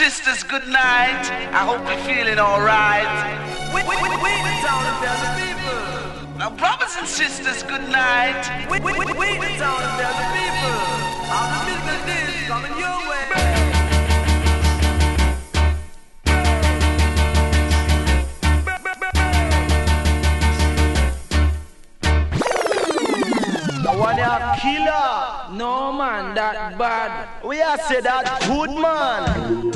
sisters, good night. I hope you're feeling alright. We, we, we, town and tell the people. Now, brothers and sisters, good night. We, we, we, we town and tell the people. All the physical days coming your way. Killer. No man, that bad. We are say that good man.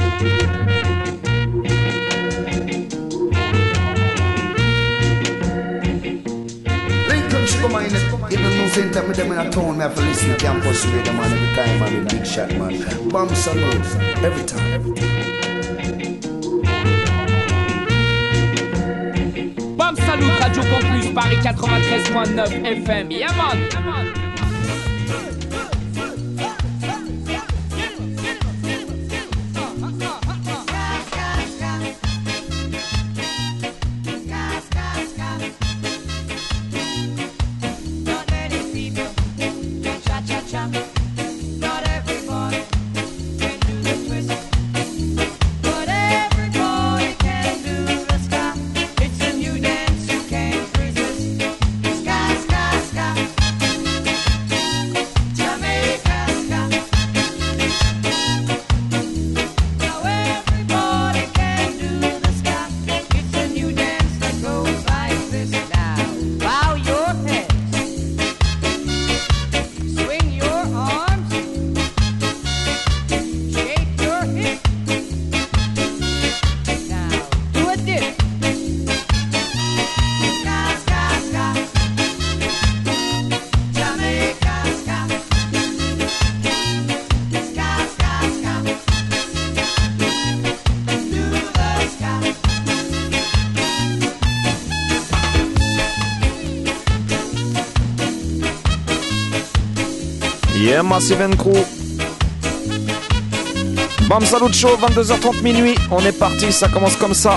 Lincoln sugar man, even no same time with them in a town, me have to listen to campus radio man every time, man, the big shot man. Bomb salute, every time. Bam Salut, Radio Campus, Paris 93.9 FM. Yeah man. Not Yeah, Massive Crew. Bam Salut Show, 22h30 minuit. On est parti, ça commence comme ça.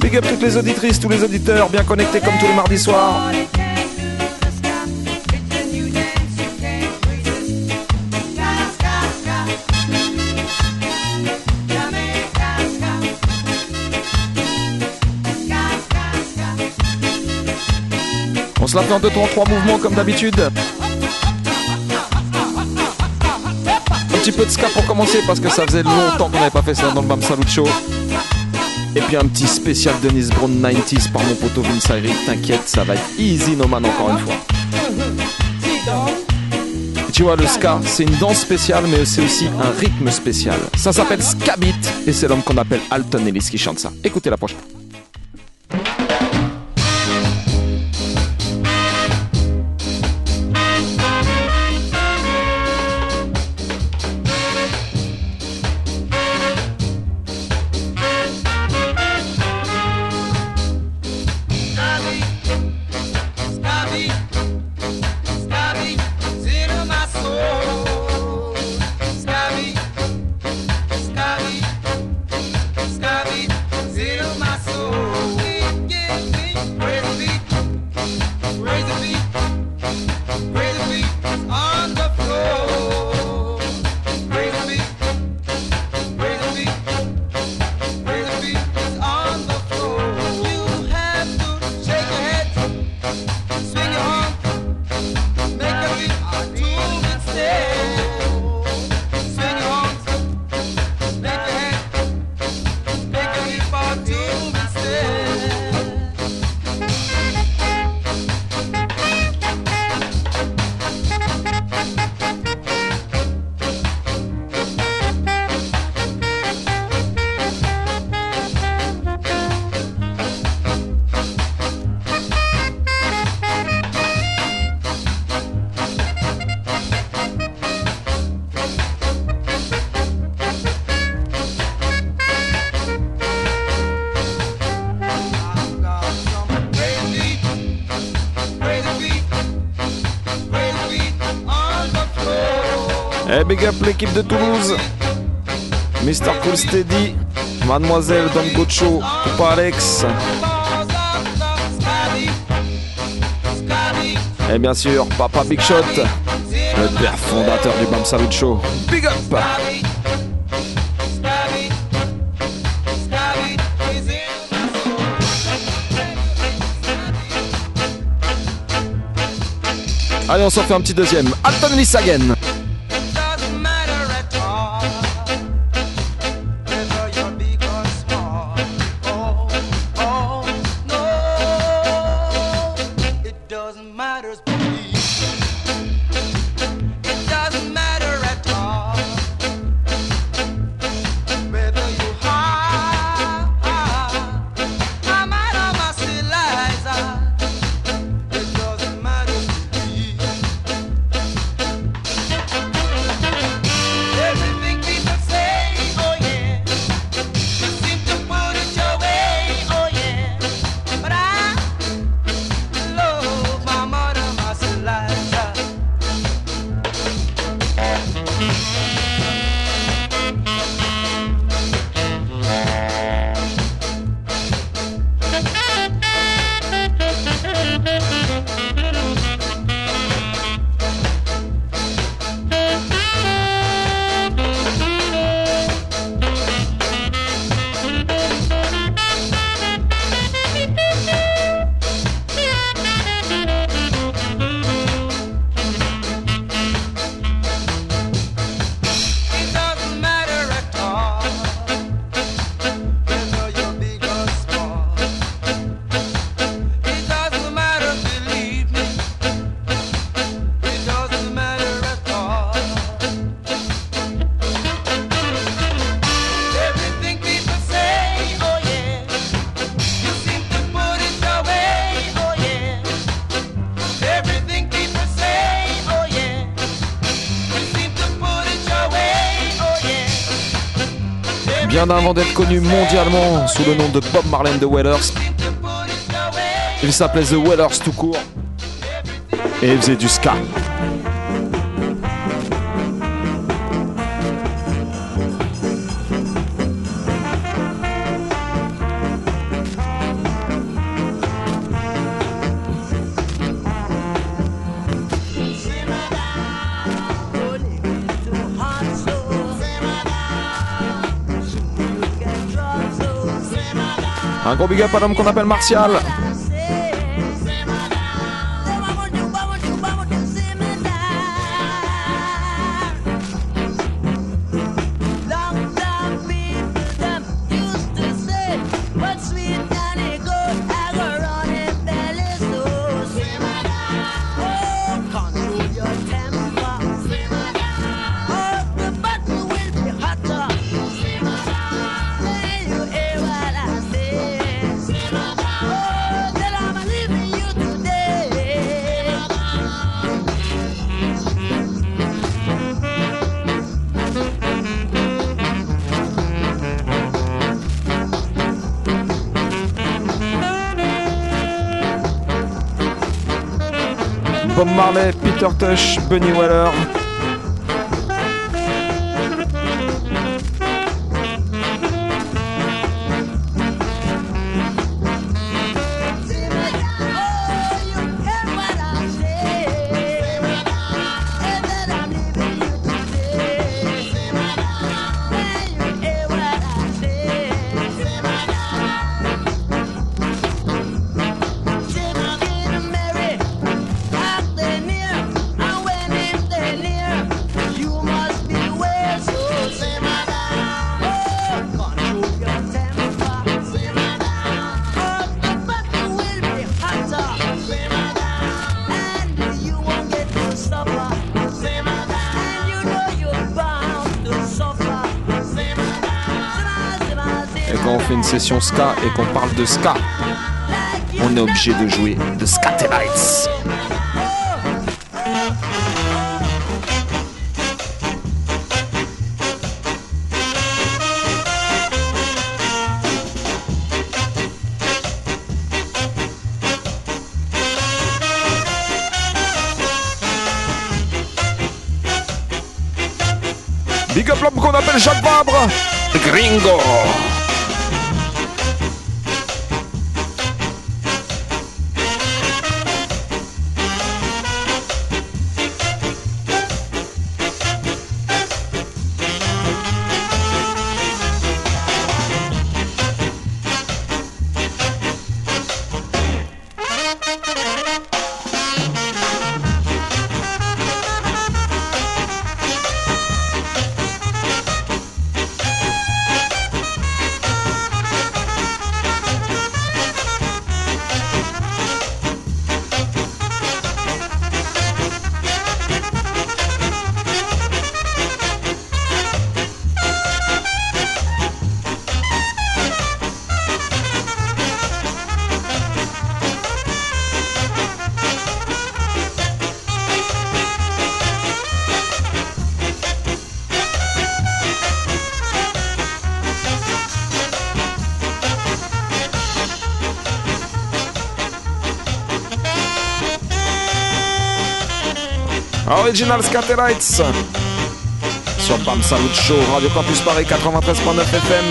Big up toutes les auditrices, tous les auditeurs, bien connectés comme tous les mardis soirs. Se la fait en deux temps, trois mouvements comme d'habitude. Un petit peu de ska pour commencer parce que ça faisait longtemps qu'on n'avait pas fait ça dans le Bam Salut Show. Et puis un petit spécial Dennis Brown 90s par mon poteau Vince. T'inquiète, ça va être easy no man encore une fois. Tu vois, le ska, c'est une danse spéciale, mais c'est aussi un rythme spécial. Ça s'appelle Ska Beat et c'est l'homme qu'on appelle Alton Ellis qui chante ça. Écoutez la prochaine. Big up l'équipe de Toulouse. Mr. Cool Steady, Mademoiselle Don Gocho, Coupa Alex. Et bien sûr, Papa Big Shot, le père fondateur du Bam Salut Show. Big up. Allez, on s'en fait un petit deuxième. Alton Lissagen. matters, believe. Mondialement sous le nom de Bob Marley the Wailers, il s'appelait The Wailers tout court. Et il faisait du ska. Gros big up à l'homme qu'on appelle Martial. Bob Marley, Peter Tosh, Bunny Weller. Session ska et qu'on parle de ska, on est obligé de jouer de Scatelites. Big up l'homme qu'on appelle Jacques Vabre, Gringo. Original Scatterites sur Bam Salut Show, Radio Campus Paris 93.9 FM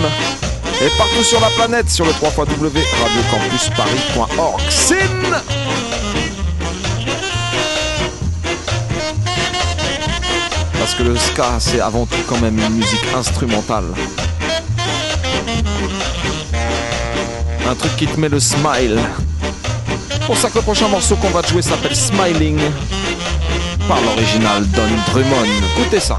et partout sur la planète sur le 3 radiocampusparis.org. Sin Parce que le ska, c'est avant tout quand même une musique instrumentale. Un truc qui te met le smile. Pour ça que le prochain morceau qu'on va te jouer s'appelle Smiling par l'original Don Drummond. Écoutez ça.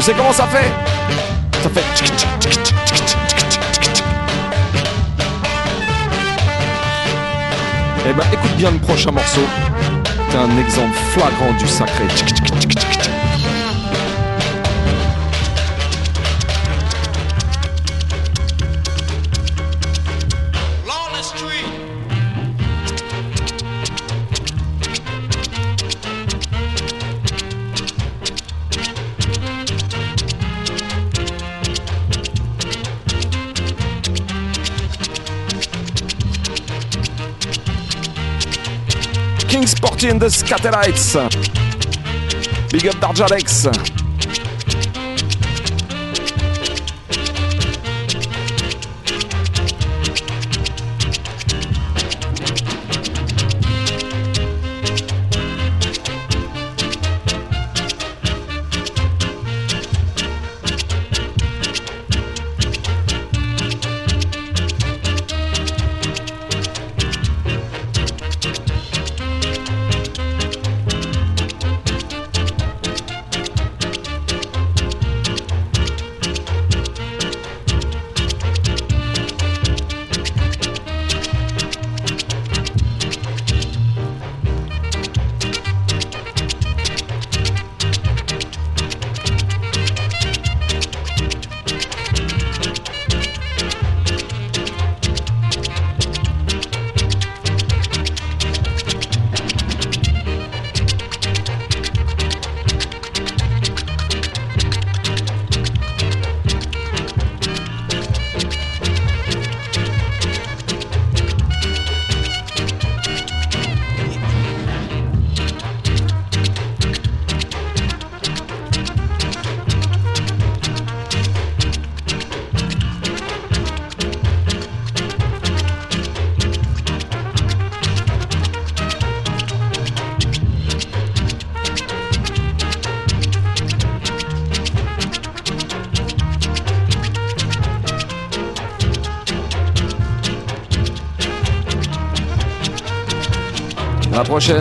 Tu sais comment ça fait Ça fait. Eh ben, écoute bien le prochain morceau. C'est un exemple flagrant du sacré. King Sporty and the Scatterites. Big up Darjalex. C'est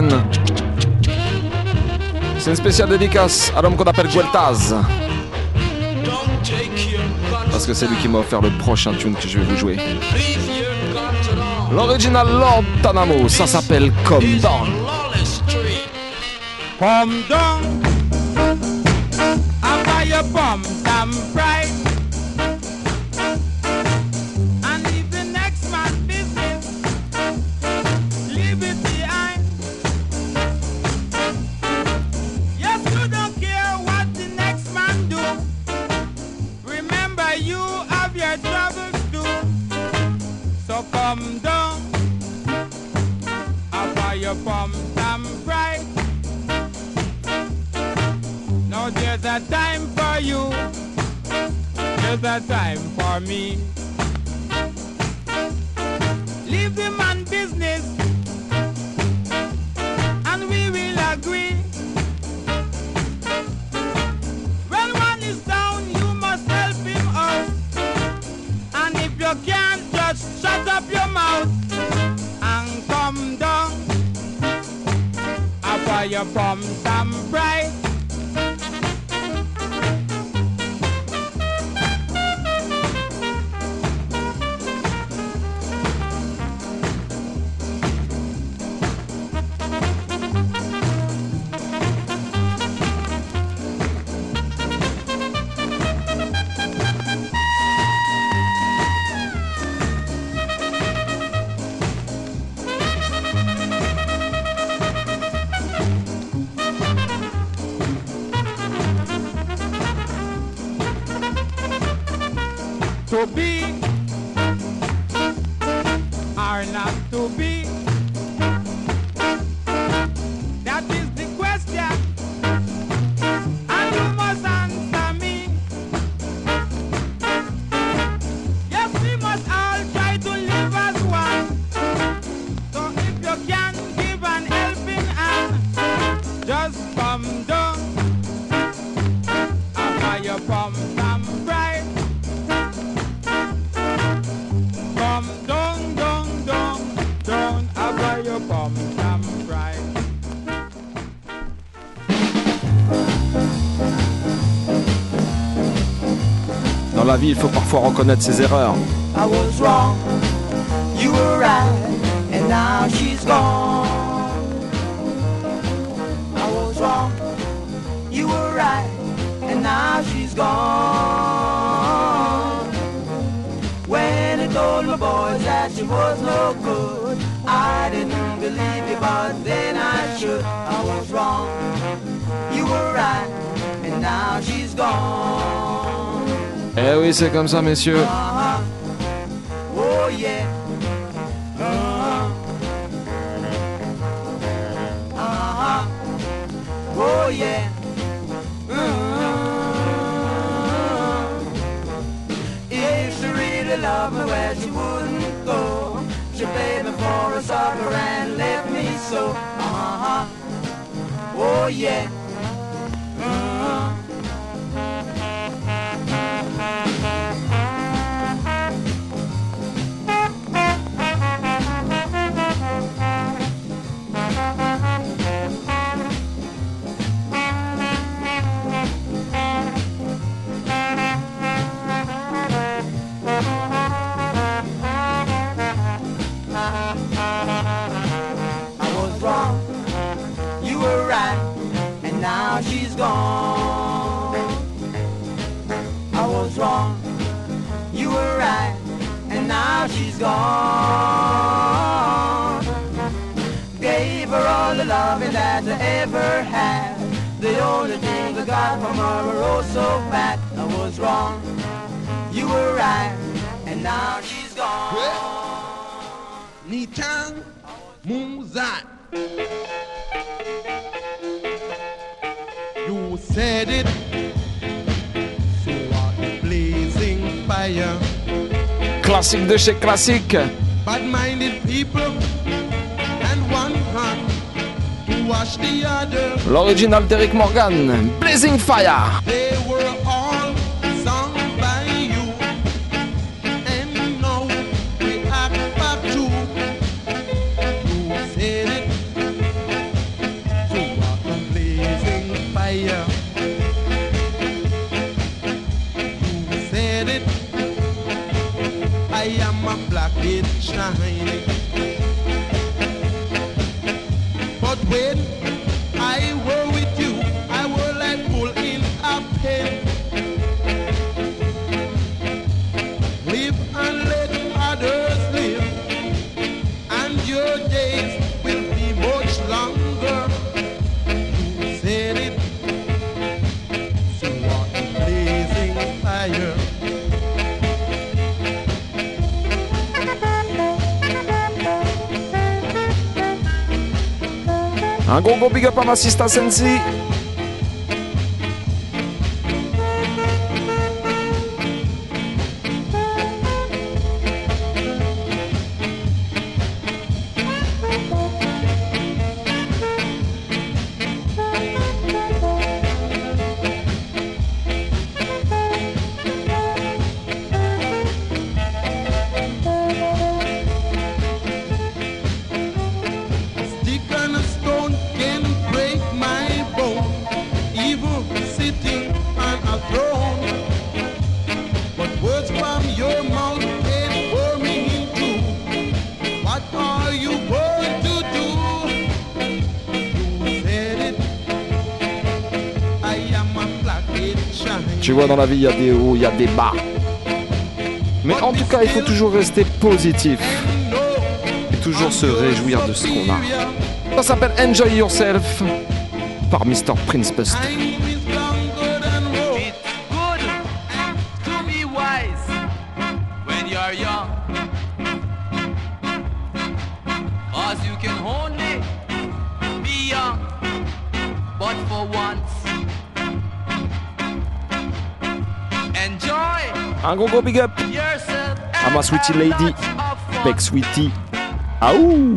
une spéciale dédicace à l'homme qu'on appelle Gueltaz. Parce que c'est lui qui m'a offert le prochain tune que je vais vous jouer. L'original Lord Tanamo, ça s'appelle Come Down. Come down. There's a time for me. Leave the man business. And we will agree. When one is down, you must help him out. And if you can't, just shut up your mouth and come down. After you from some bright. Vie, il faut parfois reconnaître ses erreurs. I was wrong, you were right, and now she's gone. I was wrong, you were right, and now she's gone. When I told my boys that she was no good, I didn't believe you, but then I should. I was wrong, you were right, and now she's gone. Eh oui, c'est comme ça, messieurs. Oh yeah. Oh yeah. Me, she wouldn't go. She for a sucker and left me so. Oh yeah. De chez classique. Bad-minded people and one hand to wash the other. L'original d'Eric Morgan. Blazing Fire. Un gros gros big up à ma sista Sensi. Tu vois, dans la vie, il y a des hauts, il y a des bas. Mais en tout cas, il faut toujours rester positif. Et toujours se réjouir de ce qu'on a. Ça s'appelle Enjoy Yourself par Mr. Prince Buster. Un gros gros big up. À ma sweetie lady, Beck Sweetie. Aouh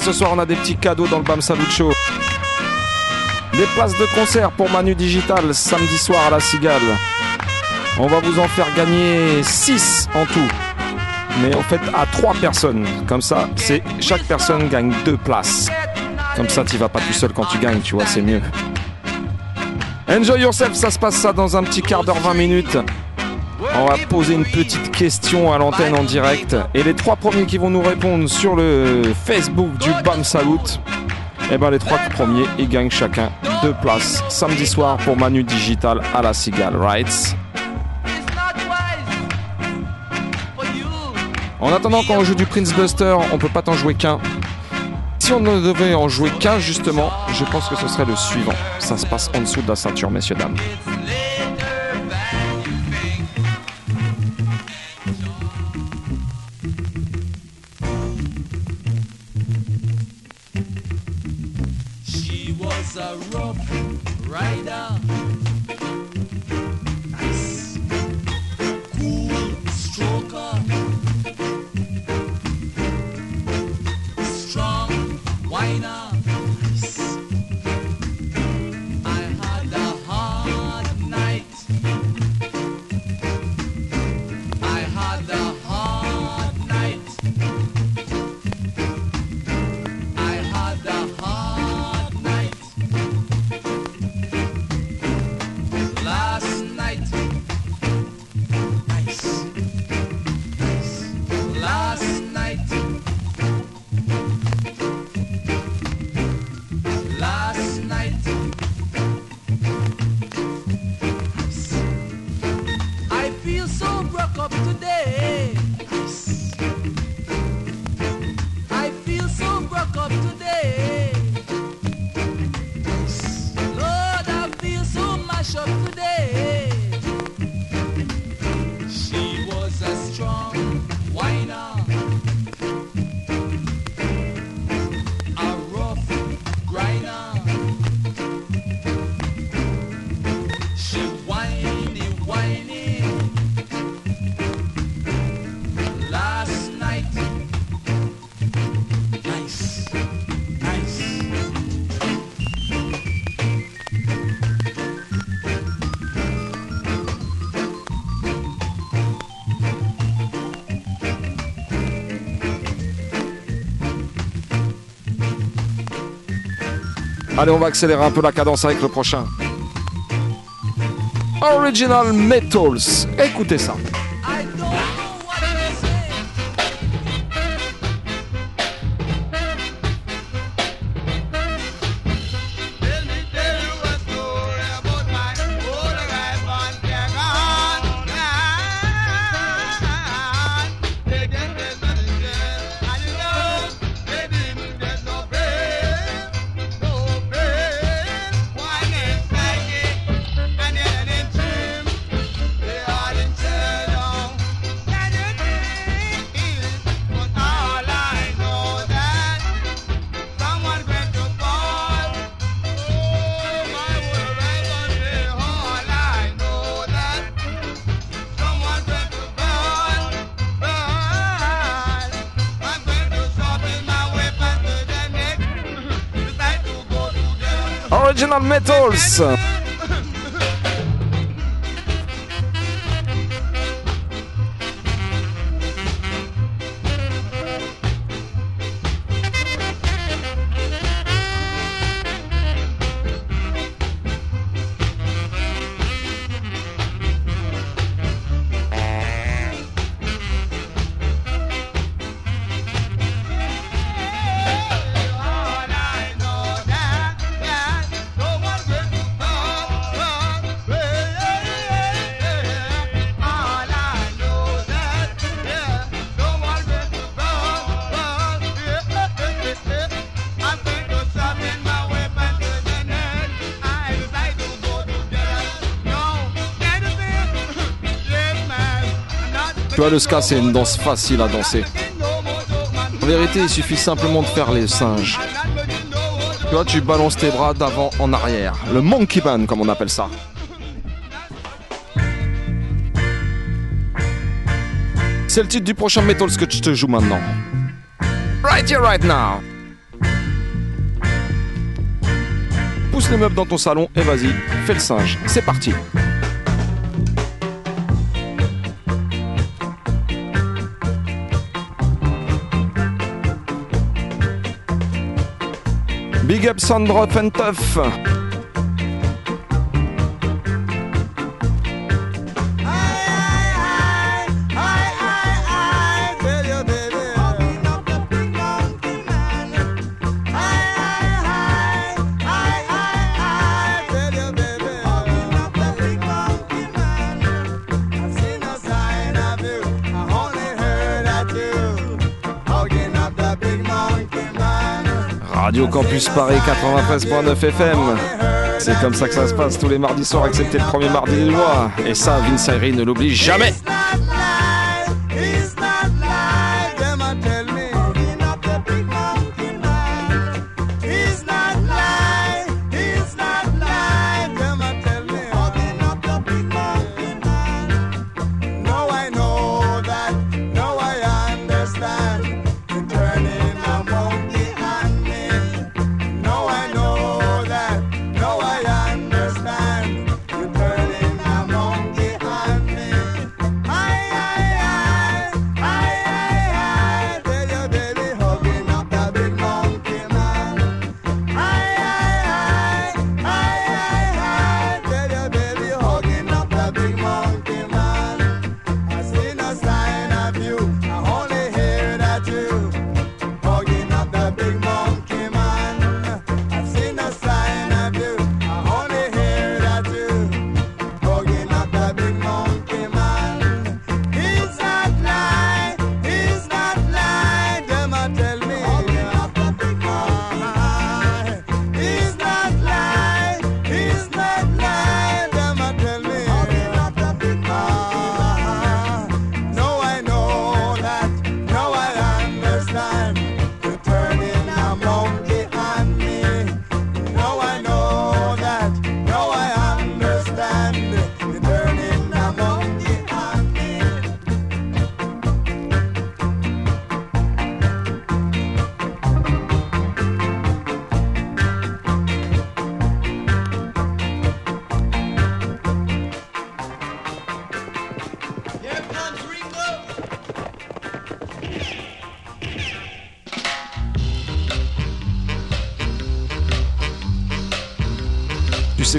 ce soir, on a des petits cadeaux dans le Bam Salut Show. Des places de concert pour Manu Digital samedi soir à la Cigale. On va vous en faire gagner 6 en tout. Mais en fait, à 3 personnes. Comme ça, c'est chaque personne gagne 2 places. Comme ça, tu vas pas tout seul quand tu gagnes, tu vois, c'est mieux. Enjoy yourself, ça se passe ça dans un petit quart d'heure, 20 minutes. On va poser une petite question à l'antenne en direct. Et les trois premiers qui vont nous répondre sur le Facebook du BAM Salut, eh ben les trois premiers, ils gagnent chacun deux places samedi soir pour Manu Digital à la Cigale, right? En attendant, quand on joue du Prince Buster, on peut pas t'en jouer qu'un. Si on ne devait en jouer qu'un, justement, je pense que ce serait le suivant. Ça se passe en dessous de la ceinture, messieurs, dames. A rough rider. Allez, on va accélérer un peu la cadence avec le prochain. Original Metals. Écoutez ça. Original Metals. Le ska, c'est une danse facile à danser. En vérité, il suffit simplement de faire les singes. Tu tu balances tes bras d'avant en arrière. Le monkey band, comme on appelle ça. C'est le titre du prochain Metals que je te joue maintenant. Right here, right now. Pousse les meubles dans ton salon et vas-y, fais le singe. C'est parti. Big up Sandro and Campus Paris 93.9 FM. C'est comme ça que ça se passe tous les mardis soirs, excepté le premier mardi du mois. Et ça, Vince Ayri ne l'oublie jamais.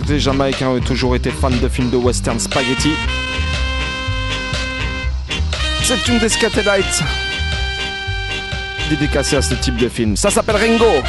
Les Jamaïcains ont toujours été fans de films de western spaghetti. C'est une des Scatolites dédicacée à ce type de film. Ça s'appelle Ringo.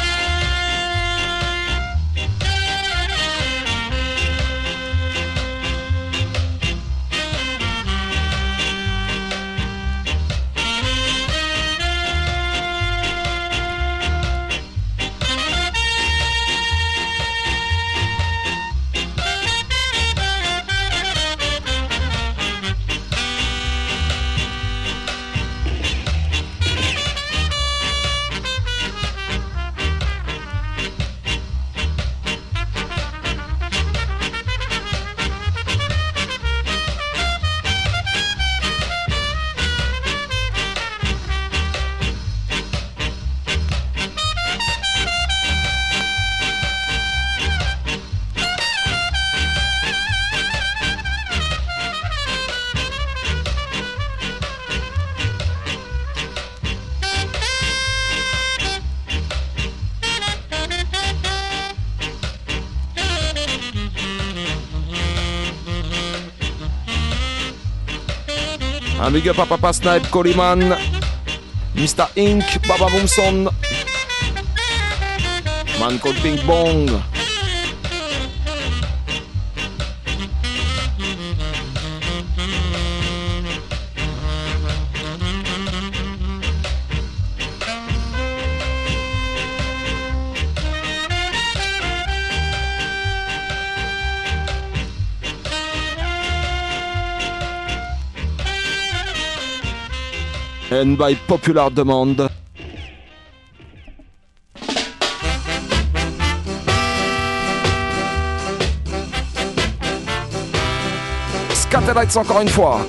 Un big up à Papa Snipe, Coleman, Mr. Ink, Baba Boomson, Man called Bong. By popular demand. Scatolites encore une fois.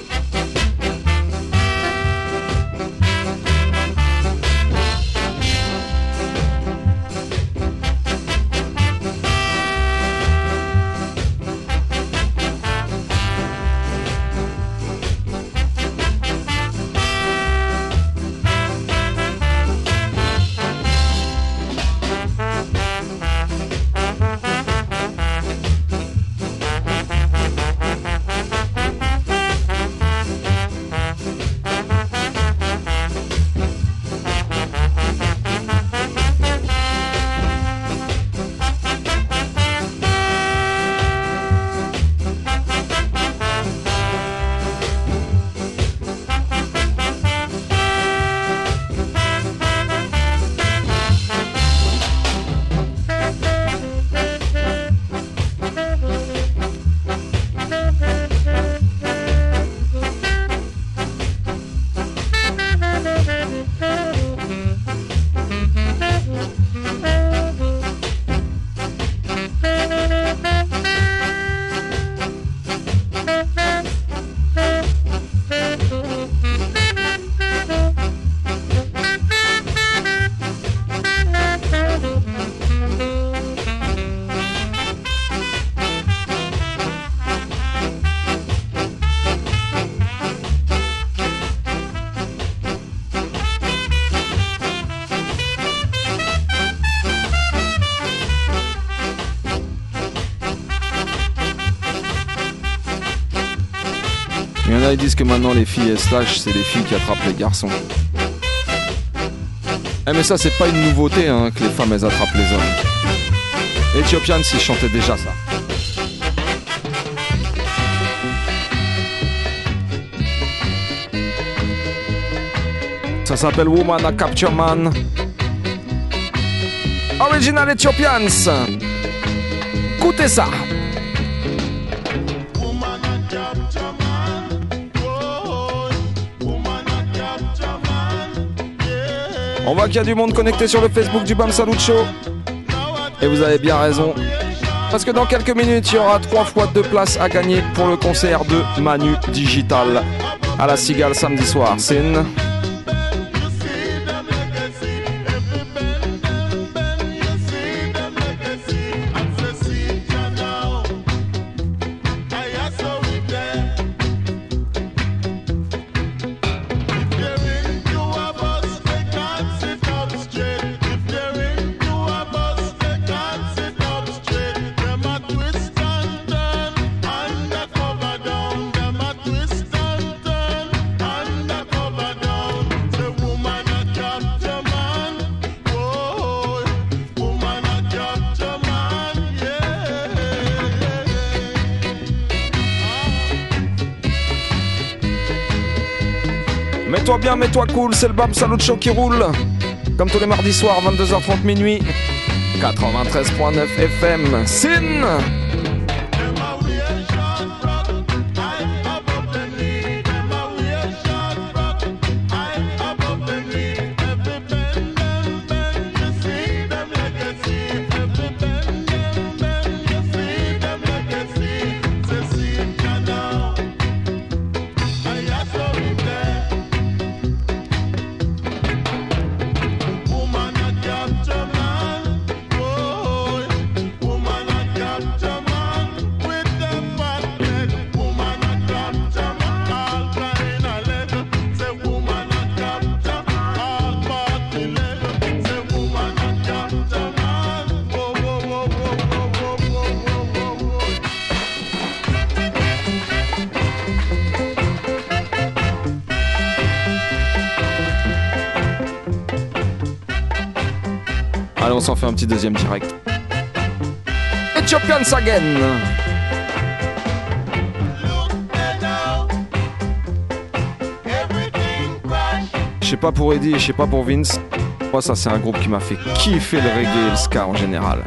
Maintenant les filles slash, c'est les filles qui attrapent les garçons. Eh mais ça c'est pas une nouveauté hein, que les femmes elles attrapent les hommes. Ethiopian s'y chantait déjà ça. Ça s'appelle Woman a Capture Man. Original Ethiopians. Écoutez ça. On voit qu'il y a du monde connecté sur le Facebook du Bam Salut Show. Et vous avez bien raison. Parce que dans quelques minutes, il y aura trois fois deux places à gagner pour le concert de Manu Digital à la Cigale samedi soir. Sin. mets-toi cool, c'est le Bam Salut Show qui roule. Comme tous les mardis soirs, 22h30 minuit. 93.9 FM. Sin! deuxième direct. Ethiopian Sagen. Je sais pas pour Eddie, je sais pas pour Vince. Moi, ça, c'est un groupe qui m'a fait kiffer le reggae et le ska en général.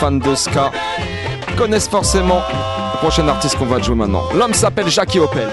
fans de ska connaissent forcément le prochain artiste qu'on va jouer maintenant. L'homme s'appelle Jackie Opel.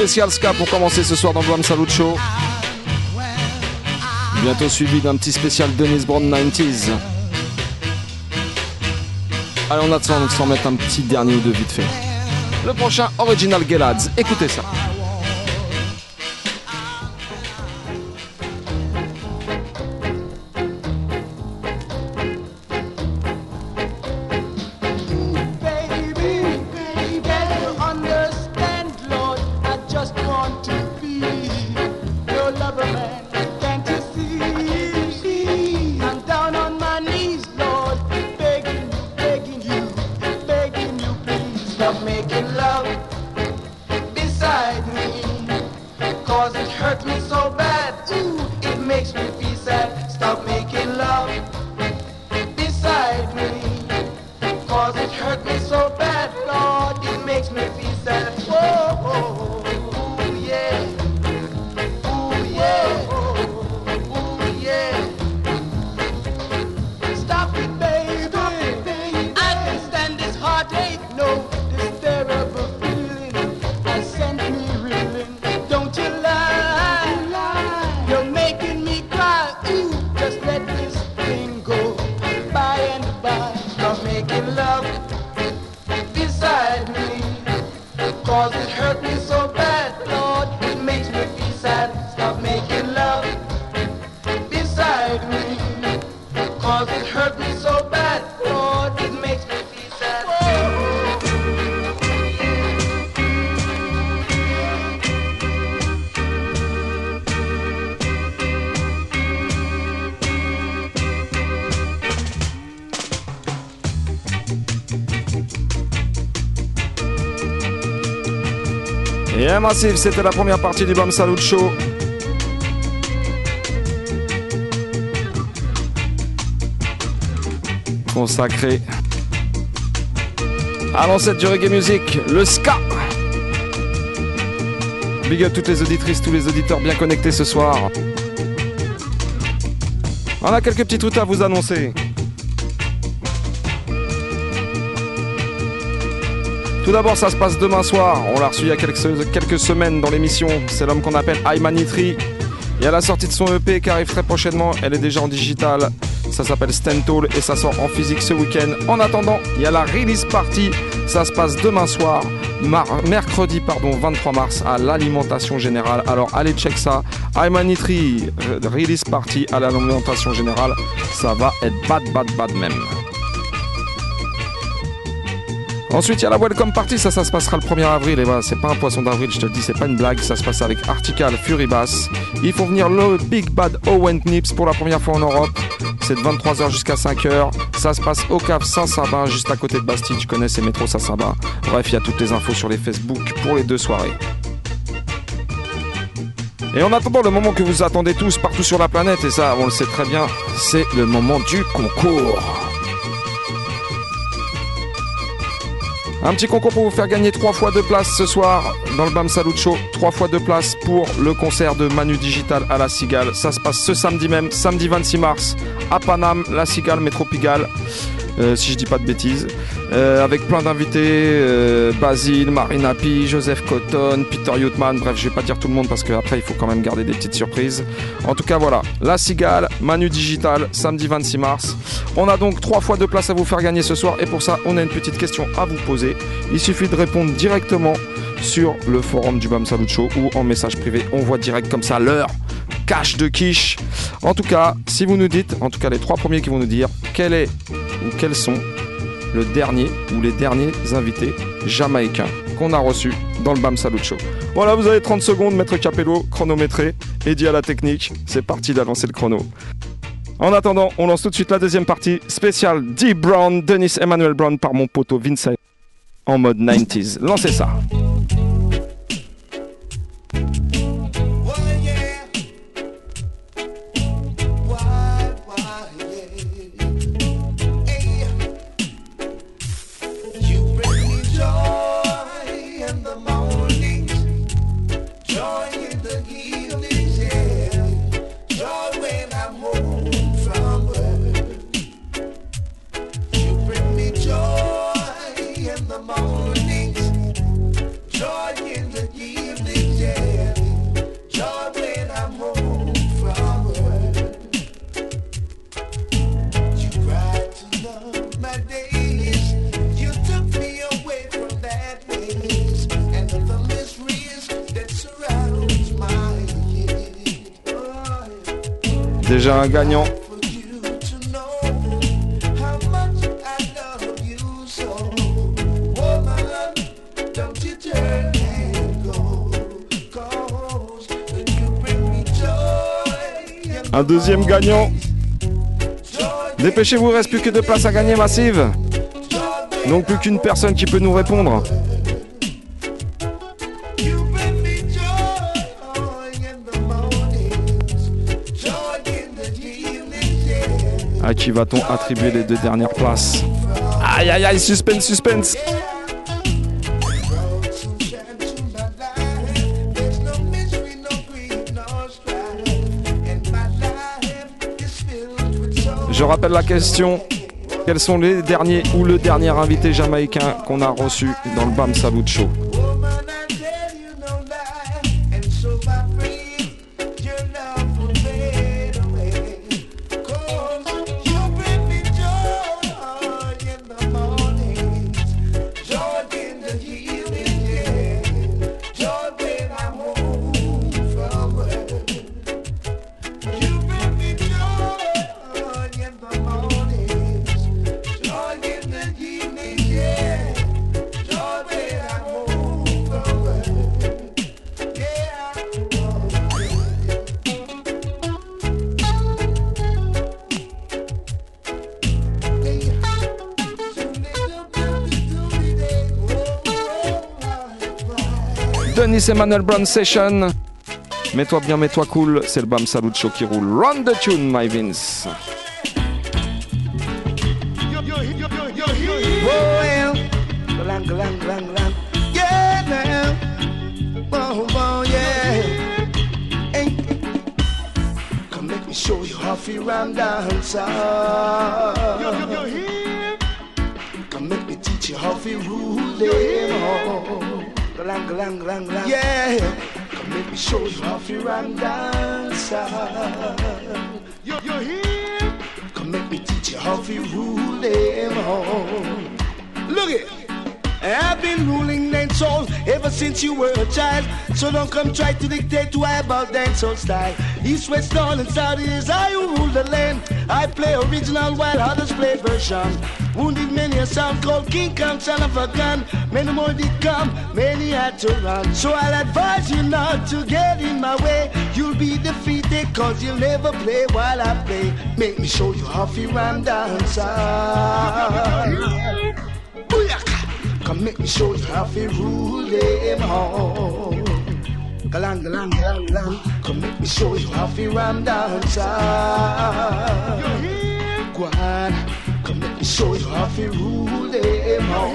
Spécial ska pour commencer ce soir dans Bam Salut Show. Bientôt suivi d'un petit spécial Dennis Brown 90s. Allez, on attend de s'en mettre un petit dernier ou deux vite fait. Le prochain Original Gelads. Écoutez ça. Me so C'était la première partie du Bam Salut Show. Consacré à l'ancêtre du reggae music, le ska. Big up toutes les auditrices, tous les auditeurs bien connectés ce soir. On a quelques petites routes à vous annoncer. Tout d'abord, ça se passe demain soir. On l'a reçu il y a quelques, semaines dans l'émission. C'est l'homme qu'on appelle Aymanitri. Il y a la sortie de son EP qui arrive très prochainement. Elle est déjà en digital. Ça s'appelle Stentall et ça sort en physique ce week-end. En attendant, il y a la release party. Ça se passe demain soir, mercredi pardon, 23 mars à l'alimentation générale. Alors allez check ça. Aymanitri release party à l'alimentation générale. Ça va être bad bad bad même. Ensuite, il y a la Welcome Party, ça, ça se passera le 1er avril. Et voilà, c'est pas un poisson d'avril, je te le dis, c'est pas une blague. Ça se passe avec Artical, Fury Bass. Il faut venir le Big Bad Owen Nips pour la première fois en Europe. C'est de 23h jusqu'à 5h. Ça se passe au Cave Saint-Sabin, juste à côté de Bastille. Tu connais, c'est métro Saint-Sabin. Bref, il y a toutes les infos sur les Facebook pour les deux soirées. Et en attendant le moment que vous attendez tous partout sur la planète, et ça, on le sait très bien, c'est le moment du concours. Un petit concours pour vous faire gagner trois fois deux places ce soir dans le Bam Salut Show. Trois fois deux places pour le concert de Manu Digital à La Cigale. Ça se passe ce samedi même, samedi 26 mars, à Paname, La Cigale, métro Pigalle. Euh, si je dis pas de bêtises, Euh, avec plein d'invités, euh, Basile, Marina Pi, Joseph Cotton, Peter Yutman, bref je vais pas dire tout le monde parce qu'après il faut quand même garder des petites surprises. En tout cas voilà, La Cigale, Manu Digital, samedi 26 mars. On a donc trois fois deux places à vous faire gagner ce soir et pour ça on a une petite question à vous poser. Il suffit de répondre directement sur le forum du Bam Salut Show ou en message privé. On voit direct comme ça l'heure cash de quiche. En tout cas, si vous nous dites, en tout cas les trois premiers qui vont nous dire quel est ou quels sont le dernier ou les derniers invités jamaïcains qu'on a reçus dans le BAM Salut Show. Voilà, vous avez 30 secondes, maître Capello, chronométré, et dit à la technique, c'est parti d'avancer le chrono. En attendant, on lance tout de suite la deuxième partie spéciale D. Brown, Dennis Emmanuel Brown par mon poteau Vincent en mode 90s. Lancez ça. Déjà un gagnant. Un deuxième gagnant. Dépêchez-vous, reste plus que deux places à gagner massive. Donc plus qu'une personne qui peut nous répondre. À qui va-t-on attribuer les deux dernières places Aïe aïe aïe, suspense, suspense. Je rappelle la question. Quels sont les derniers ou le dernier invité jamaïcain qu'on a reçu dans le BAM Salut Show Denis Emmanuel Brown Session. Mets-toi bien, mets-toi cool. C'est le Bam Salut Show qui roule. Run the tune, my Vince. Oh, oh, me show you how to run dance. Come let me teach you how to rule them all. Galang, galang, galang, galang. Yeah. Come let me show you how to run dance. You're here. Come let me teach you how to rule them all. Look it. I've been ruling dancehall ever since you were a child. So don't come try to dictate to I about dancehall style. East, west, north, and south is I who rule the land. I play original while others play version. Wounded many a sound called King Kong, son of a gun. Many more did come, many had to run. So I'll advise you not to get in my way. You'll be defeated cause you'll never play while I play. Make me show you how to run dance. Booyaka! Come make me show you how to rule them all. Galang, galang, galang, galang. Come make me show you how to run. Go on. Come make me show you how to rule them all.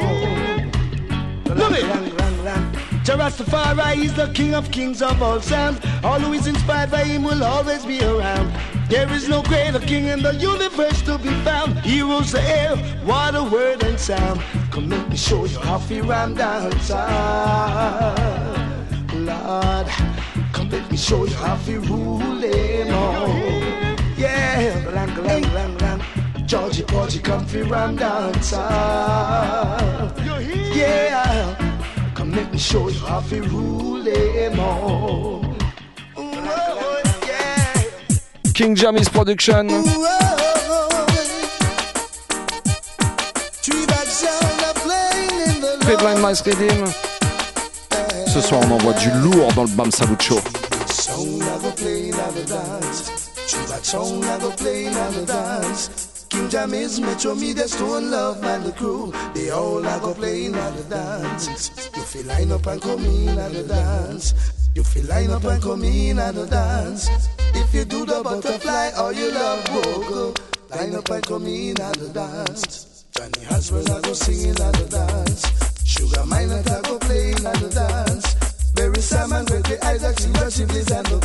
Galang, galang. Jarastafari is the king of kings of all sound. All who is inspired by him will always be around. There is no greater king in the universe to be found. He rules the air, water, word, and sound. Come let me show you how to run dance. Lord, come let me show you how to rule them all. Yeah, lang, lang, lang, lang. Georgie, Porgy, come fi run dance. Yeah, come let me show you how oh, oh. to rule them all. King Jammy's Production. Headline Nice Redeem. Ce soir, on envoie du lourd dans le Bam Salut Show. Song I go play in the dance. True that song I go play in the dance. King Jammy's Metro Love the crew. They all I go play in the dance. You feel line up and come in dance. You feel line up and come in dance. If you do the butterfly you love line up and come in go the dance. Sugar Miner I go play in the dance. Barry Simon, Gregory Isaac, Silver Shibley's and the crew. They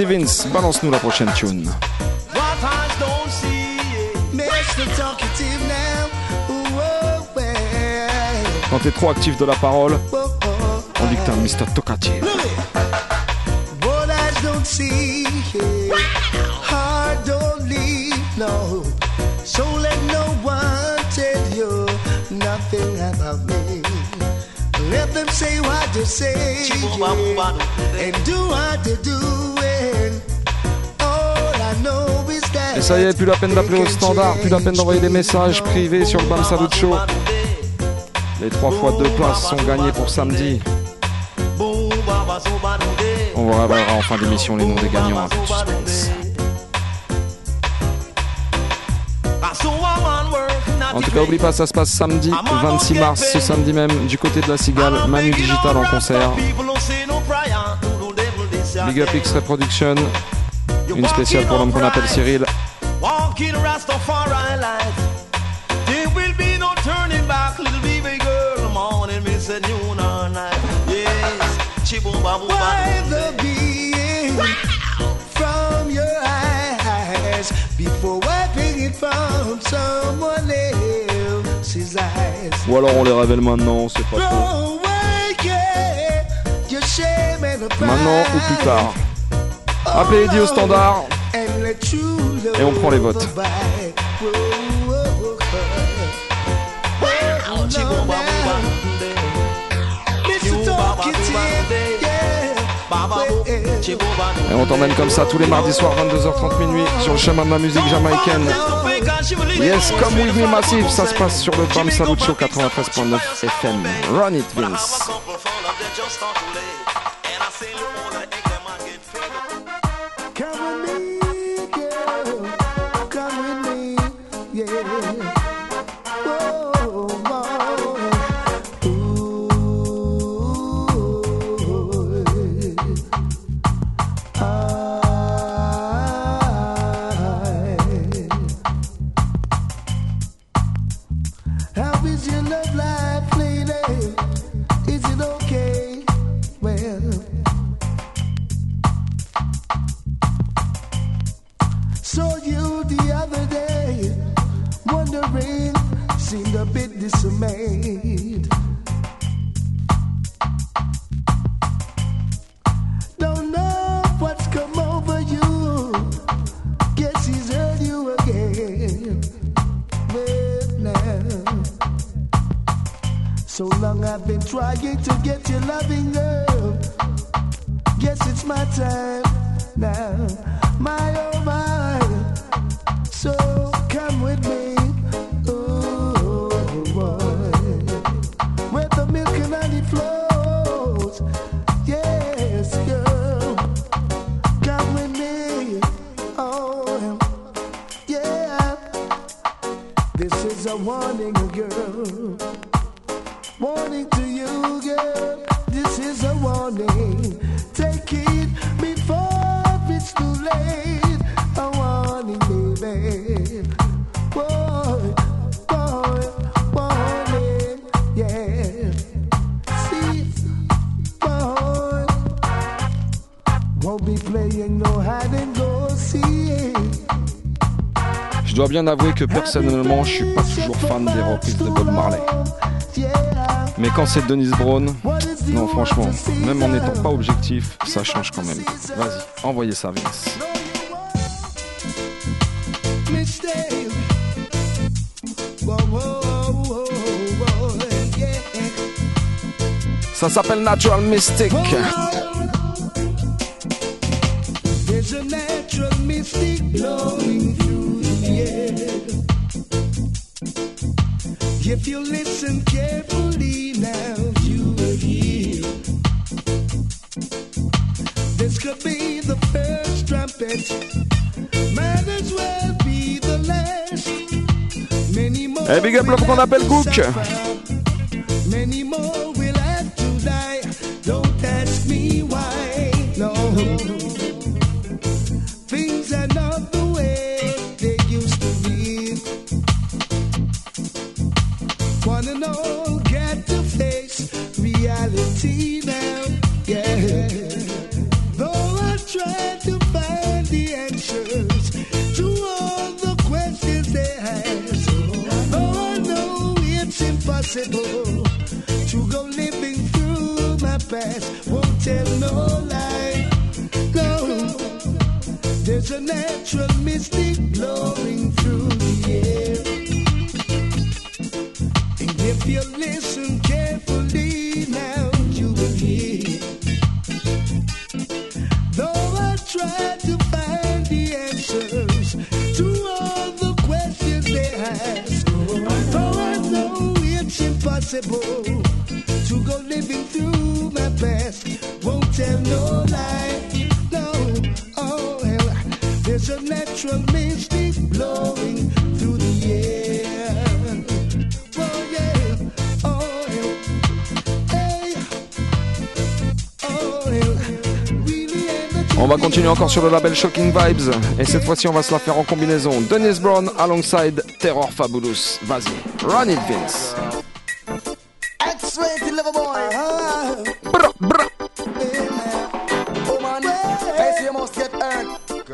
Vas-y Vince, balance-nous la prochaine tune. What eyes don't see, Mr. Talkative now. Whoa, well. Quand t'es trop actif de la parole, on dit que t'es un Mr. No. So let no one tell you nothing about me. Let them say what they say, yeah, and do what they're doing. Et ça y est, plus la peine d'appeler au standard, plus la peine d'envoyer des messages privés sur le Bam Show. Les 3 fois 2 places sont gagnées pour samedi. On vous révélera en fin d'émission les noms des gagnants. En tout cas, oublie pas, ça se passe samedi 26 mars, ce samedi même, du côté de la Cigale, Manu Digital en concert. Big Up X-Ray Production, une spéciale pour l'homme qu'on appelle Cyril. Why the being from your eyes? Before wiping it from someone else's eyes? Ou alors on les révèle maintenant, c'est pas trop. Maintenant ou plus tard. Appelez Eddie au standard. Et on prend les votes. Et on t'emmène comme ça tous les mardis soirs 22h30 minuit sur le chemin de la musique jamaïcaine. Yes, come with me massive, ça se passe sur le Bam Salut Show 93.9 FM. Run it Vince. Je dois bien avouer que personnellement, je suis pas toujours fan des reprises de Bob Marley. Mais quand c'est Denise Brown, non franchement, même en n'étant pas objectif, ça change quand même. Vas-y, envoyez ça, Vince. Ça s'appelle Natural Mystic. Et big up là pour qu'on appelle Cook. sur le label Shocking Vibes. Et cette fois-ci, on va se la faire en combinaison. Dennis Brown alongside Terror Fabulous. Vas-y, run it, Vince.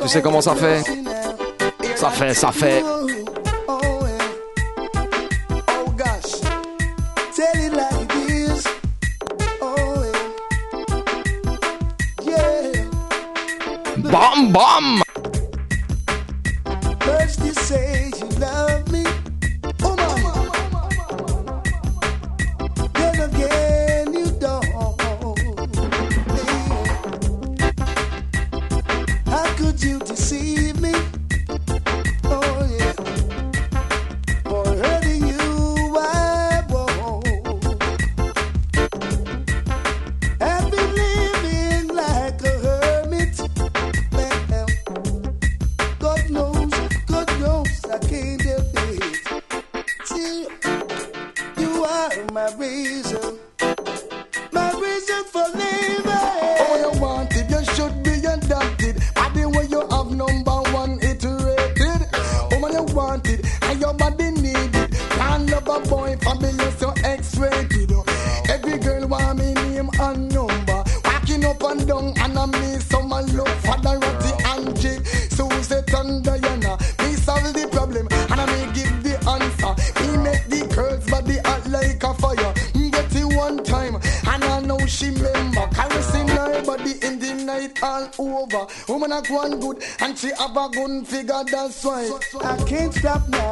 Tu sais comment ça fait? Ça fait, ça fait. Bom Bom. figure, that's why I can't stop now.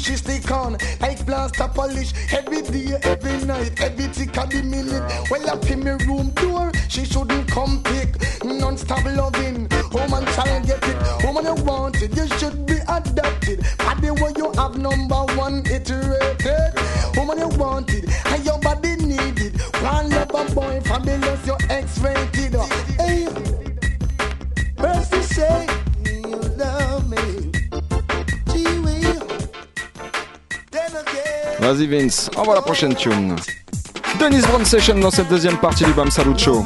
she stick on. Like blaster polish, Evans. On la prochaine tune. Dennis Brown Session dans cette deuxième partie du Bam Salut Show.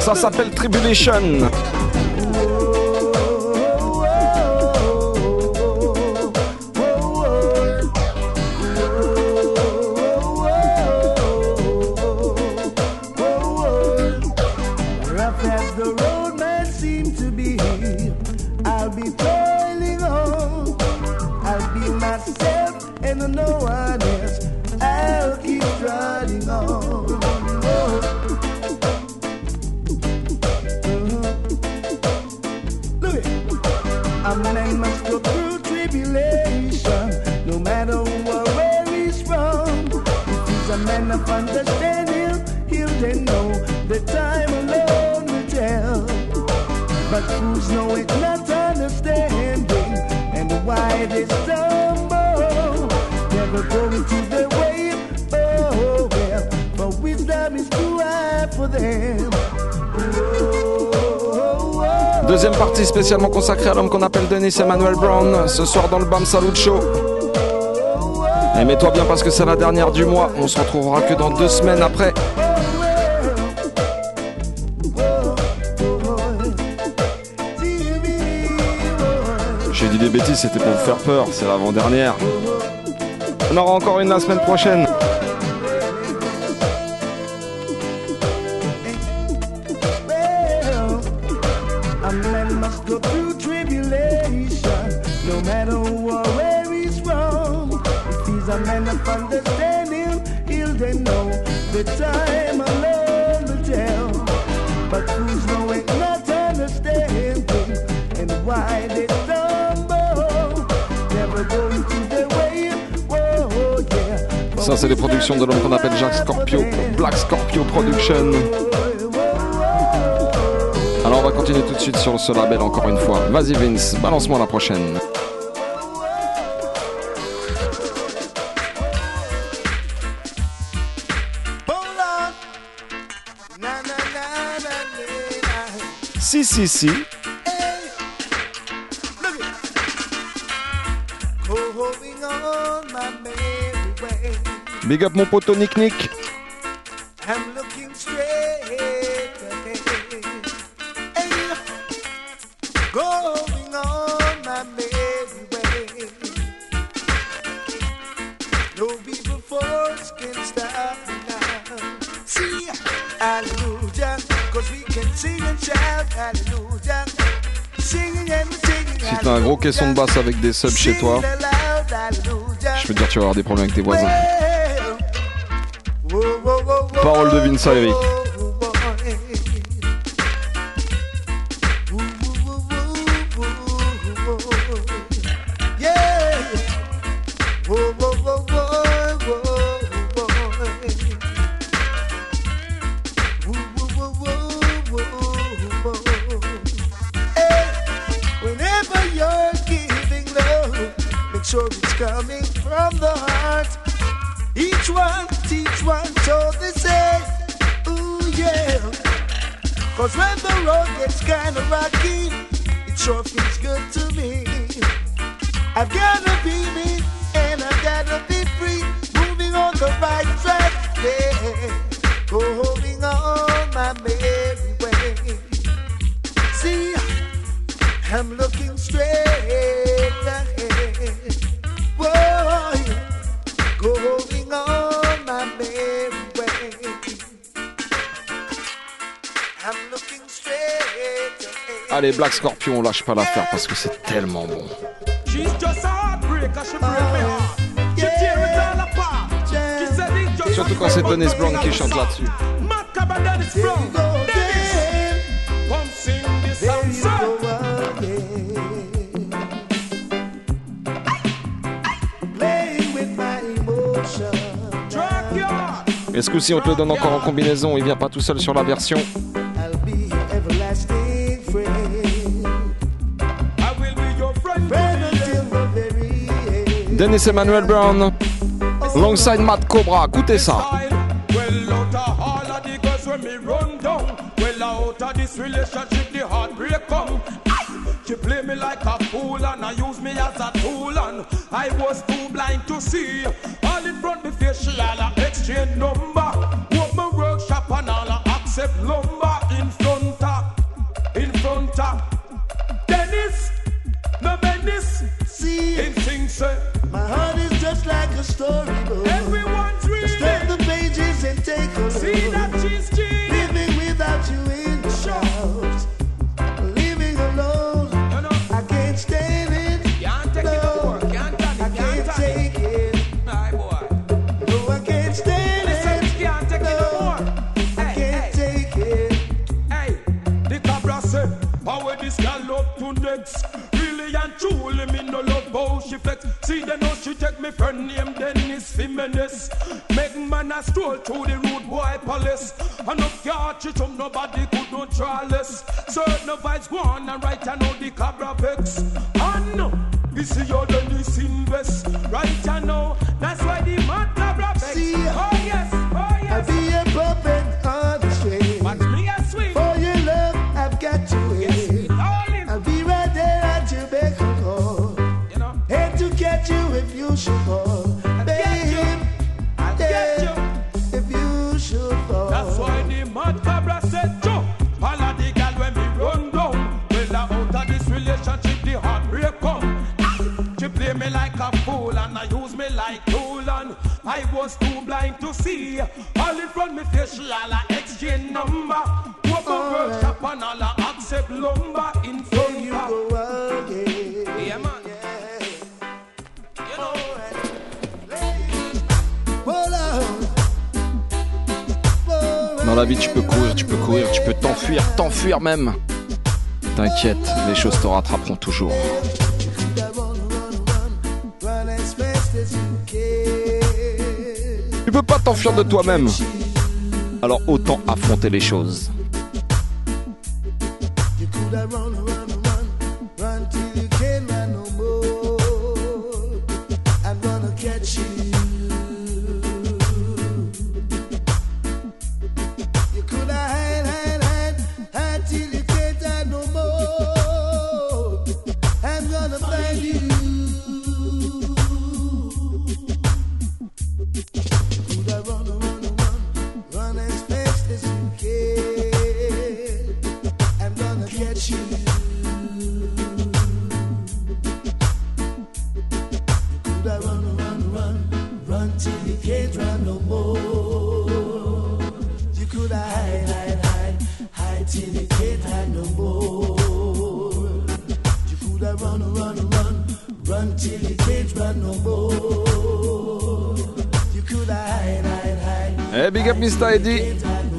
Ça s'appelle Tribulation. Go through tribulation, no matter where he's from. He's a man of understanding, he'll then know the time alone will tell. But fools know not understanding, and why they stumble, never going to the way. Oh but wisdom is too high for them. Deuxième partie spécialement consacrée à l'homme qu'on appelle Denis Emmanuel Brown. Ce soir dans le BAM Salut Show. Et mets-toi bien parce que c'est la dernière du mois. On se retrouvera que dans deux semaines après. J'ai dit des bêtises, c'était pour vous faire peur. C'est l'avant-dernière. On aura encore une la semaine prochaine. Scorpio Production. Alors, on va continuer tout de suite sur ce label encore une fois. Vas-y, Vince, balance-moi la prochaine. Si, si, si. Big up mon poteau Nick Nick. Gros caisson de basse avec des subs chez toi, je peux te dire tu vas avoir des problèmes avec tes voisins. Parole de Vince Ayri. Sure it's coming from the heart. Each one, teach one, so they say. Ooh, yeah. Cause when the road gets kinda rocky, it sure feels good to me. I've gotta be me, and I've gotta be free. Moving on the right track, yeah. Going on my merry way. See, I'm looking Allez, Black Scorpion, lâche pas l'affaire parce que c'est tellement bon. Surtout quand c'est Dennis Brown qui chante là-dessus. Macabre Dennis Brown. Dennis, come sing this song, sir. Playing with my emotion. Track yard. Et ce coup-ci, on te le donne encore en combinaison. Il vient pas tout seul sur la version? Dennis Emmanuel Brown, alongside Matt Cobra. Écoutez ça. She play me like a fool and I use me as a tool and I was too blind to see. Like take me friend named Dennis Jimenez. Make man a stroll through the rude boy palace. And no car chichum, nobody could no try less. Certain vibes go on and right, I know the cabra vex. And no, this is your Dennis invest. Right, I know, you should fall. you. Babe, I'll if you should. That's why the mad cabra said. All gal when me run down. Out of this relationship, the heartbreak. She play me like a fool and I use me like tool and I was too blind to see. All in front me face, she number. All accept lumber Dans la vie, tu peux courir, tu peux courir, tu peux t'enfuir, t'enfuir même. T'inquiète, les choses te rattraperont toujours. Tu peux pas t'enfuir de toi-même. Alors autant affronter les choses.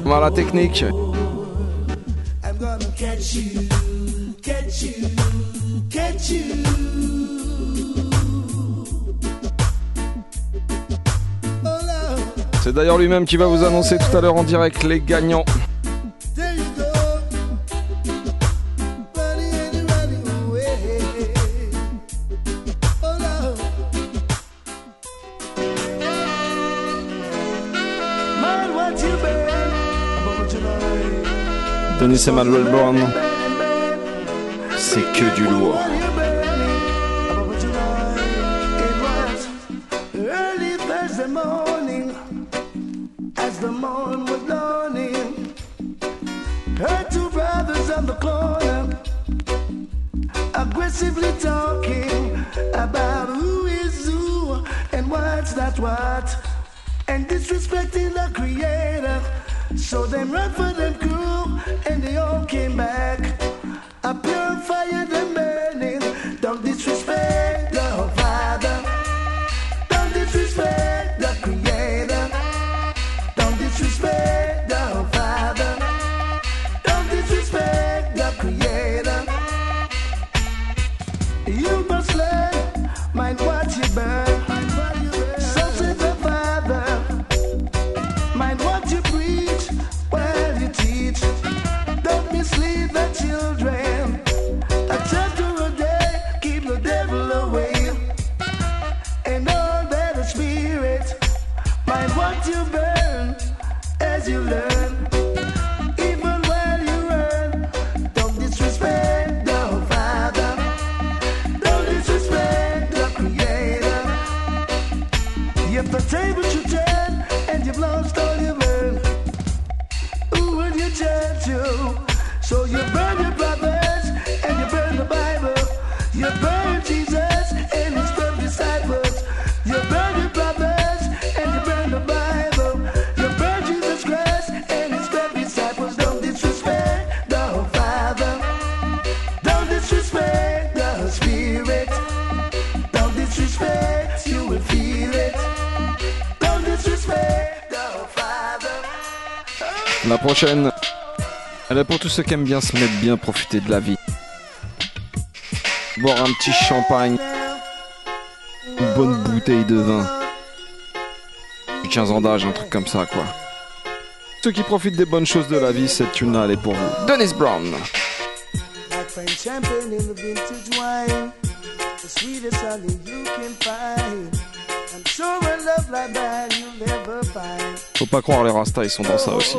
Voilà technique. C'est d'ailleurs lui-même qui va vous annoncer tout à l'heure en direct les gagnants. Tonight. Denis Emmanuel Brown, c'est que du lourd. Early Thursday morning, as the morn was dawning, heard two brothers on the corner aggressively talking about who is who and what's that what, and disrespecting the Creator. So them ran for them crew and they all came back. I purified them back. tous ceux qui aiment bien se mettre bien, profiter de la vie. Boire un petit champagne. Une bonne bouteille de vin. 15 ans d'âge, un truc comme ça, quoi. Ceux qui profitent des bonnes choses de la vie, cette tune-là, est pour vous. Dennis Brown. Faut pas croire les Rasta, ils sont dans ça aussi.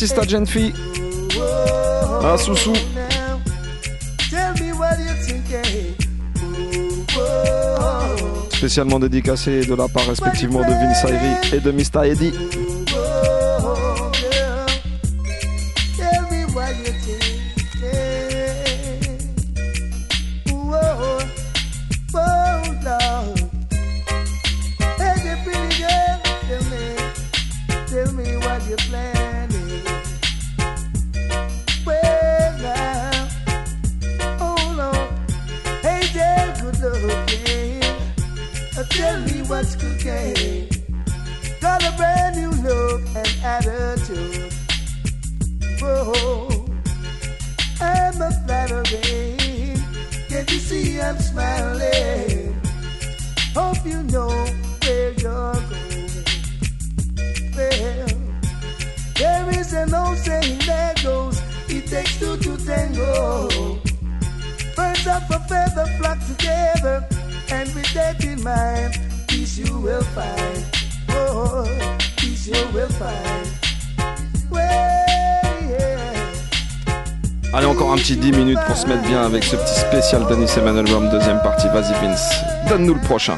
Merci jeune. Un. Spécialement dédicacé de la part respectivement de Vince Ivy et de Mista Eddy. C'est et Man Album, deuxième partie. Vas-y Vince, donne-nous le prochain.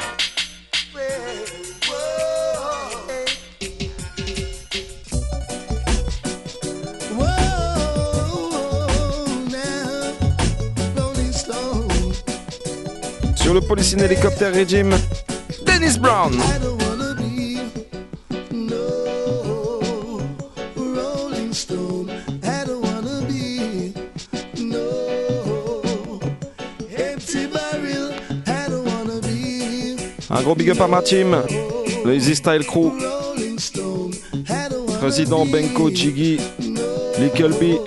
Sur le Policine Helicopter Regime, Dennis Brown. Un gros big up à ma team, le Easy Style Crew, Président Benko Chigi, Little B,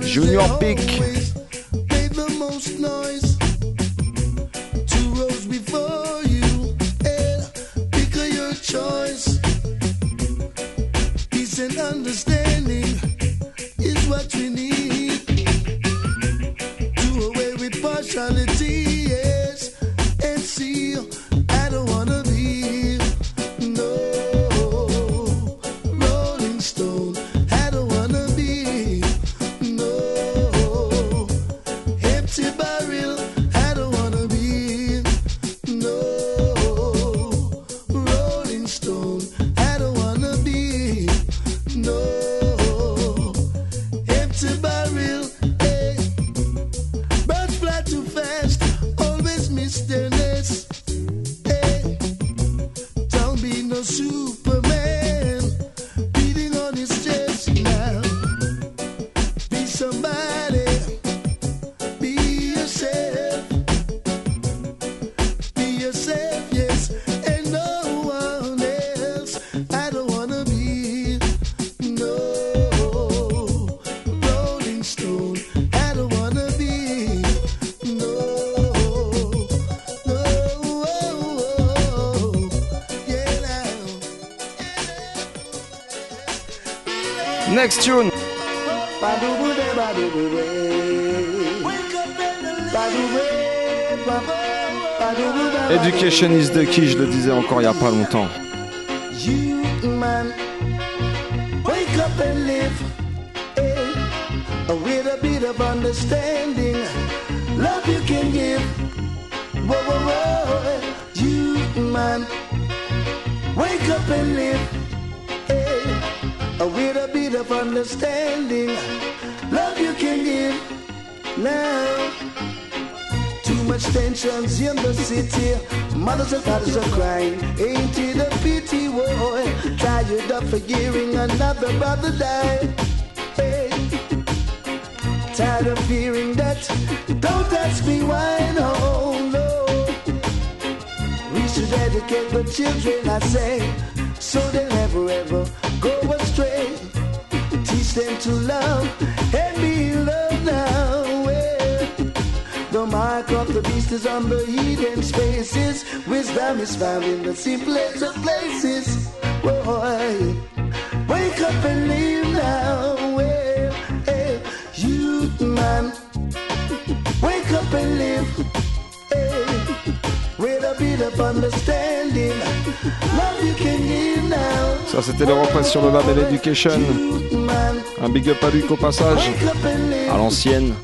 Junior Peak. Next tune. Education is the key, je le disais encore il y a pas longtemps. Die. Hey. Tired of hearing that. Don't ask me why, no, no. We should educate the children, I say, so they'll never ever go astray. Teach them to love and be loved now. Well, the mark of the beast is on the hidden spaces. Wisdom is found in the simplest of places. Wake up and live now. Well, hey, you man, wake up and live. Hey, with a bit of understanding. Love you can give now. Ça, c'était le represse sur le label Education. Un big up à Luc au passage, à l'ancienne.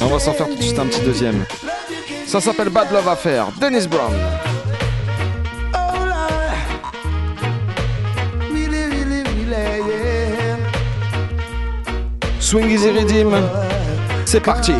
On va s'en faire tout de suite un petit deuxième. Ça s'appelle Bad Love Affair, Dennis Brown. Swing Easy Redeem. C'est parti.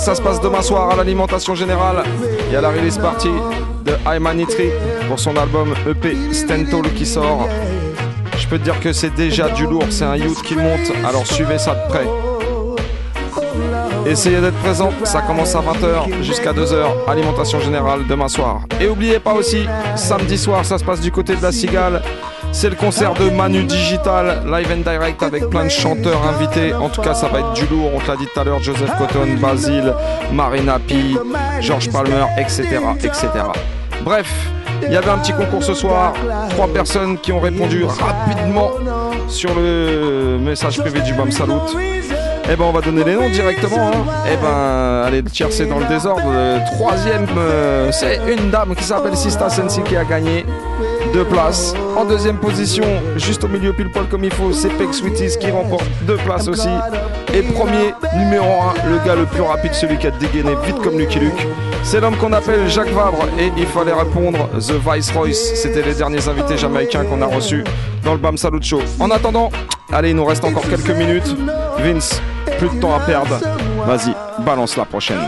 Ça se passe demain soir à l'alimentation générale. Il y a la release party de Imanitri pour son album EP Stentall qui sort. Je peux te dire que c'est déjà du lourd, c'est un youth qui monte, alors suivez ça de près. Essayez d'être présent, ça commence à 20h jusqu'à 2h, alimentation générale demain soir. Et oubliez pas aussi, samedi soir, ça se passe du côté de la Cigale. C'est le concert de Manu Digital, live and direct avec plein de chanteurs invités. En tout cas, ça va être du lourd. On te l'a dit tout à l'heure, Joseph Cotton, Basile, Marina P, George Palmer, etc., etc. Bref, il y avait un petit concours ce soir. Trois personnes qui ont répondu rapidement sur le message privé du BAM Salut. Eh ben on va donner les noms directement. Hein. Eh ben allez le tiercer dans le désordre. Troisième euh, c'est une dame qui s'appelle Sista Sensi qui a gagné deux places. En deuxième position, juste au milieu pile poil comme il faut, c'est Peck Sweeties qui remporte deux places aussi. Et premier, numéro un, le gars le plus rapide, celui qui a dégainé vite comme Lucky Luke. C'est l'homme qu'on appelle Jacques Vabre et il fallait répondre The Viceroy. C'était les derniers invités jamaïcains qu'on a reçus dans le BAM Salut Show. En attendant, allez, il nous reste encore quelques minutes. Vince, plus de temps à perdre. Vas-y, balance la prochaine.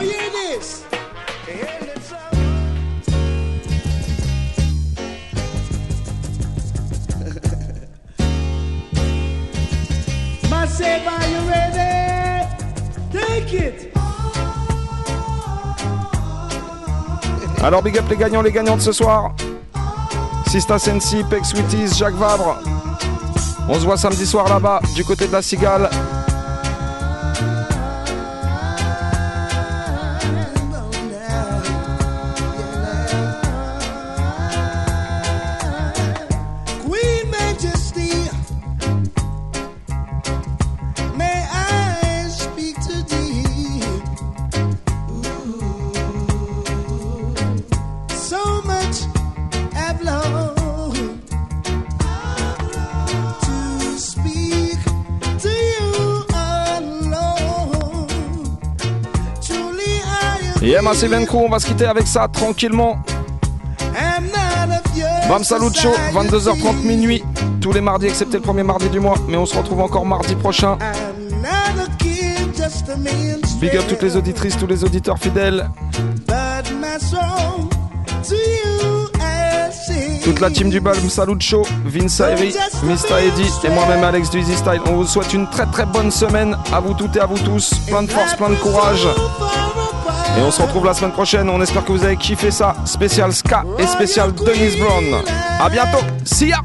Alors big up les gagnants, les gagnantes ce soir. Sista Sensi, Peck Sweeties, Jacques Vabre. On se voit samedi soir là-bas, du côté de la Cigale. Massive Crew, on va se quitter avec ça tranquillement. Bam Salut Show, 22h30 minuit, tous les mardis excepté le premier mardi du mois, mais on se retrouve encore mardi prochain. Big up toutes les auditrices, tous les auditeurs fidèles, toute la team du Balm Salut Show, Vince Ayri, Mr. Eddy et moi-même Alex du Easy Style. On vous souhaite une très très bonne semaine à vous toutes et à vous tous. Plein de force, plein de courage. Et on se retrouve la semaine prochaine. On espère que vous avez kiffé ça. Spécial Ska et spécial Dennis Brown. À bientôt. See ya.